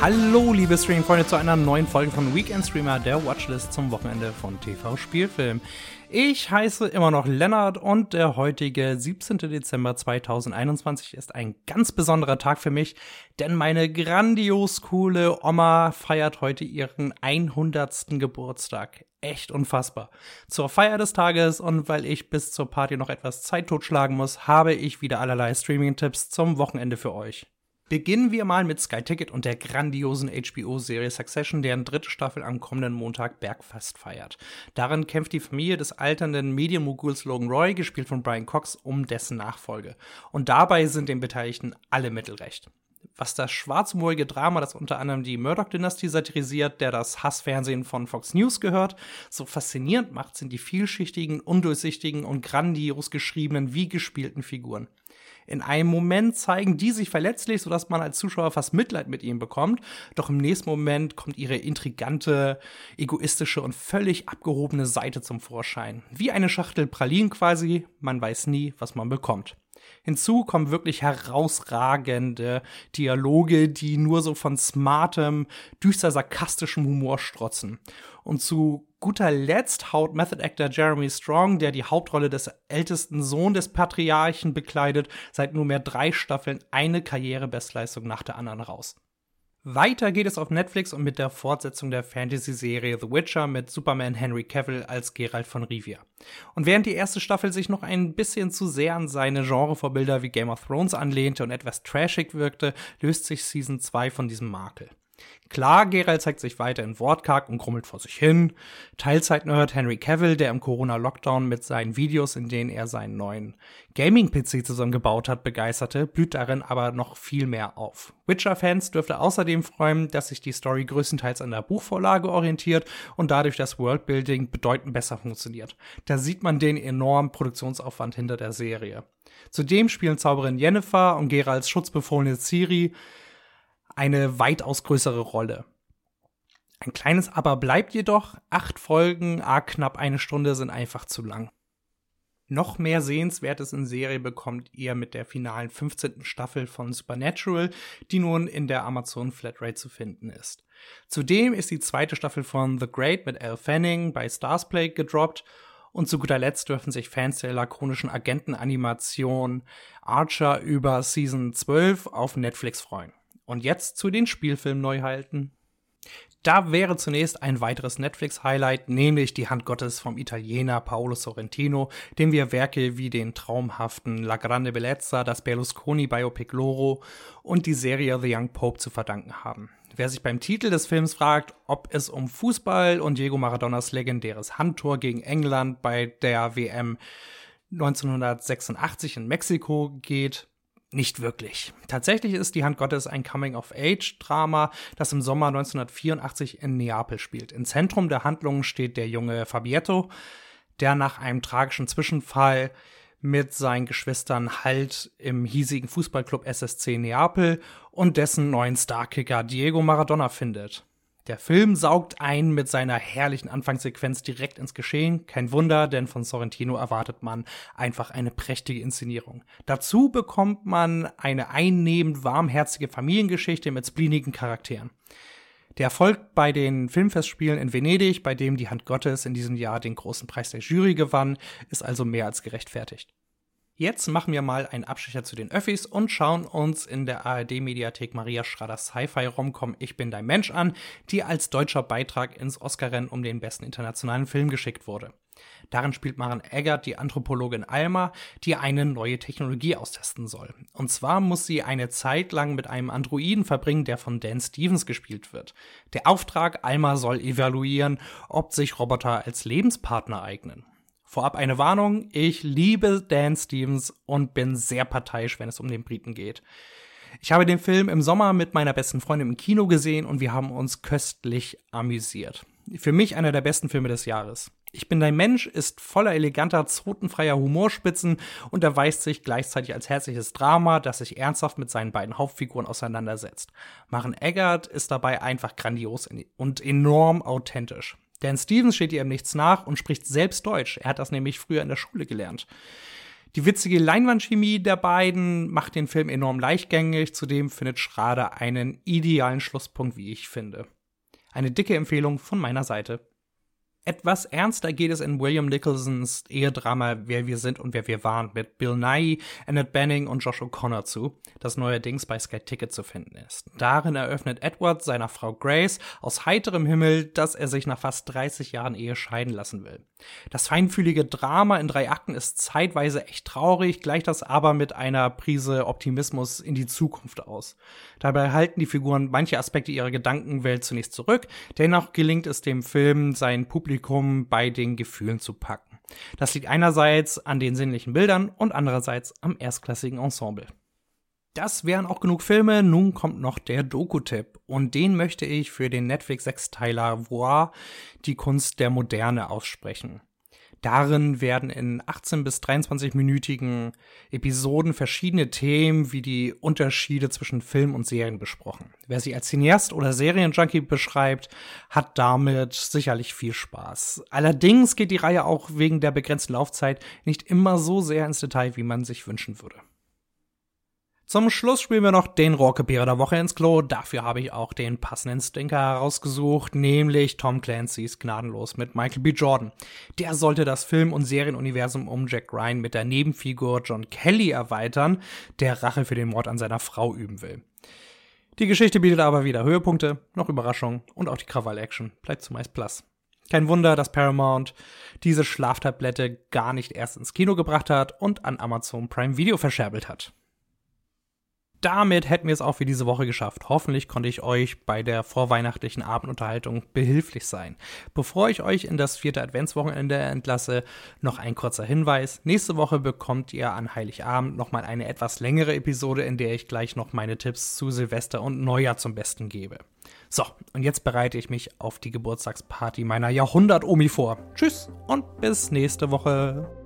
Hallo, liebe Streaming-Freunde, zu einer neuen Folge von Weekend Streamer, der Watchlist zum Wochenende von TV Spielfilm. Ich heiße immer noch Lennart und der heutige 17. Dezember 2021 ist ein ganz besonderer Tag für mich, denn meine grandios coole Oma feiert heute ihren 100. Geburtstag. Echt unfassbar. Zur Feier des Tages und weil ich bis zur Party noch etwas Zeit totschlagen muss, habe ich wieder allerlei Streaming-Tipps zum Wochenende für euch. Beginnen wir mal mit Sky Ticket und der grandiosen HBO-Serie Succession, deren dritte Staffel am kommenden Montag Bergfest feiert. Darin kämpft die Familie des alternden Medienmoguls Logan Roy, gespielt von Brian Cox, um dessen Nachfolge. Und dabei sind den Beteiligten alle Mittel recht. Was das schwarzhumorige Drama, das unter anderem die Murdoch-Dynastie satirisiert, der das Hassfernsehen von Fox News gehört, so faszinierend macht, sind die vielschichtigen, undurchsichtigen und grandios geschriebenen wie gespielten Figuren in einem Moment zeigen die sich verletzlich, sodass man als Zuschauer fast Mitleid mit ihnen bekommt. Doch im nächsten Moment kommt ihre intrigante, egoistische und völlig abgehobene Seite zum Vorschein. Wie eine Schachtel Pralinen quasi, man weiß nie, was man bekommt. Hinzu kommen wirklich herausragende Dialoge, die nur so von smartem, düster sarkastischem Humor strotzen. Und zu guter Letzt haut Method Actor Jeremy Strong, der die Hauptrolle des ältesten Sohn des Patriarchen bekleidet, seit nunmehr drei Staffeln eine Karrierebestleistung nach der anderen raus. Weiter geht es auf Netflix und mit der Fortsetzung der Fantasy-Serie The Witcher mit Superman Henry Cavill als Geralt von Rivia. Und während die erste Staffel sich noch ein bisschen zu sehr an seine Genrevorbilder wie Game of Thrones anlehnte und etwas trashig wirkte, löst sich Season 2 von diesem Makel. Klar, Geralt zeigt sich weiter in wortkarg und grummelt vor sich hin. Teilzeit-Nerd Henry Cavill, der im Corona-Lockdown mit seinen Videos, in denen er seinen neuen Gaming-PC zusammengebaut hat, begeisterte, blüht darin aber noch viel mehr auf. Witcher-Fans dürfte außerdem freuen, dass sich die Story größtenteils an der Buchvorlage orientiert und dadurch das Worldbuilding bedeutend besser funktioniert. Da sieht man den enormen Produktionsaufwand hinter der Serie. Zudem spielen Zauberin Yennefer und Geralts schutzbefohlene Ciri eine weitaus größere Rolle. Ein kleines Aber bleibt jedoch, acht Folgen, a knapp eine Stunde sind einfach zu lang. Noch mehr Sehenswertes in Serie bekommt ihr mit der finalen 15. Staffel von Supernatural, die nun in der Amazon Flatrate zu finden ist. Zudem ist die zweite Staffel von The Great mit Elle Fanning bei Starsplay gedroppt und zu guter Letzt dürfen sich Fans der lakonischen Agentenanimation Archer über Season 12 auf Netflix freuen. Und jetzt zu den Spielfilmneuheiten. Da wäre zunächst ein weiteres Netflix-Highlight, nämlich die Hand Gottes vom Italiener Paolo Sorrentino, dem wir Werke wie den traumhaften La Grande Bellezza, das Berlusconi-Biopic Loro und die Serie The Young Pope zu verdanken haben. Wer sich beim Titel des Films fragt, ob es um Fußball und Diego Maradonas legendäres Handtor gegen England bei der WM 1986 in Mexiko geht, nicht wirklich. Tatsächlich ist Die Hand Gottes ein Coming-of-Age-Drama, das im Sommer 1984 in Neapel spielt. Im Zentrum der Handlung steht der junge Fabietto, der nach einem tragischen Zwischenfall mit seinen Geschwistern Halt im hiesigen Fußballclub SSC Neapel und dessen neuen Starkicker Diego Maradona findet. Der Film saugt ein mit seiner herrlichen Anfangssequenz direkt ins Geschehen. Kein Wunder, denn von Sorrentino erwartet man einfach eine prächtige Inszenierung. Dazu bekommt man eine einnehmend warmherzige Familiengeschichte mit spleenigen Charakteren. Der Erfolg bei den Filmfestspielen in Venedig, bei dem die Hand Gottes in diesem Jahr den großen Preis der Jury gewann, ist also mehr als gerechtfertigt. Jetzt machen wir mal einen Abstecher zu den Öffis und schauen uns in der ARD-Mediathek Maria Schraders Sci-Fi-Romcom Ich bin dein Mensch an, die als deutscher Beitrag ins Oscar-Rennen um den besten internationalen Film geschickt wurde. Darin spielt Maren Eggert die Anthropologin Alma, die eine neue Technologie austesten soll. Und zwar muss sie eine Zeit lang mit einem Androiden verbringen, der von Dan Stevens gespielt wird. Der Auftrag, Alma soll evaluieren, ob sich Roboter als Lebenspartner eignen. Vorab eine Warnung, ich liebe Dan Stevens und bin sehr parteiisch, wenn es um den Briten geht. Ich habe den Film im Sommer mit meiner besten Freundin im Kino gesehen und wir haben uns köstlich amüsiert. Für mich einer der besten Filme des Jahres. Ich bin dein Mensch ist voller eleganter, zotenfreier Humorspitzen und erweist sich gleichzeitig als herzliches Drama, das sich ernsthaft mit seinen beiden Hauptfiguren auseinandersetzt. Maren Eggert ist dabei einfach grandios und enorm authentisch. Dan Stevens steht ihr im Nichts nach und spricht selbst Deutsch. Er hat das nämlich früher in der Schule gelernt. Die witzige Leinwandchemie der beiden macht den Film enorm leichtgängig, zudem findet Schrader einen idealen Schlusspunkt, wie ich finde. Eine dicke Empfehlung von meiner Seite. Etwas ernster geht es in William Nicholsons Ehedrama Wer wir sind und wer wir waren mit Bill Nye, Annette Benning und Josh O'Connor zu, das neuerdings bei Sky Ticket zu finden ist. Darin eröffnet Edward seiner Frau Grace aus heiterem Himmel, dass er sich nach fast 30 Jahren Ehe scheiden lassen will. Das feinfühlige Drama in drei Akten ist zeitweise echt traurig, gleicht das aber mit einer Prise Optimismus in die Zukunft aus. Dabei halten die Figuren manche Aspekte ihrer Gedankenwelt zunächst zurück, dennoch gelingt es dem Film, sein Publikum bei den Gefühlen zu packen. Das liegt einerseits an den sinnlichen Bildern und andererseits am erstklassigen Ensemble. Das wären auch genug Filme. Nun kommt noch der Doku-Tipp. Und den möchte ich für den Netflix-Sechsteiler Voir, die Kunst der Moderne, aussprechen. Darin werden in 18 bis 23-minütigen Episoden verschiedene Themen wie die Unterschiede zwischen Film und Serien besprochen. Wer sich als Cineast oder Serienjunkie beschreibt, hat damit sicherlich viel Spaß. Allerdings geht die Reihe auch wegen der begrenzten Laufzeit nicht immer so sehr ins Detail, wie man sich wünschen würde. Zum Schluss spielen wir noch den Rohrkrepierer der Woche ins Klo. Dafür habe ich auch den passenden Stinker herausgesucht, nämlich Tom Clancy's Gnadenlos mit Michael B. Jordan. Der sollte das Film- und Serienuniversum um Jack Ryan mit der Nebenfigur John Kelly erweitern, der Rache für den Mord an seiner Frau üben will. Die Geschichte bietet aber wieder Höhepunkte, noch Überraschungen und auch die Krawall-Action bleibt zumeist Plus. Kein Wunder, dass Paramount diese Schlaftablette gar nicht erst ins Kino gebracht hat und an Amazon Prime Video verscherbelt hat damit hätten wir es auch für diese Woche geschafft. Hoffentlich konnte ich euch bei der vorweihnachtlichen Abendunterhaltung behilflich sein. Bevor ich euch in das vierte Adventswochenende entlasse, noch ein kurzer Hinweis. Nächste Woche bekommt ihr an Heiligabend nochmal eine etwas längere Episode, in der ich gleich noch meine Tipps zu Silvester und Neujahr zum Besten gebe. So, und jetzt bereite ich mich auf die Geburtstagsparty meiner Jahrhundert-Omi vor. Tschüss und bis nächste Woche.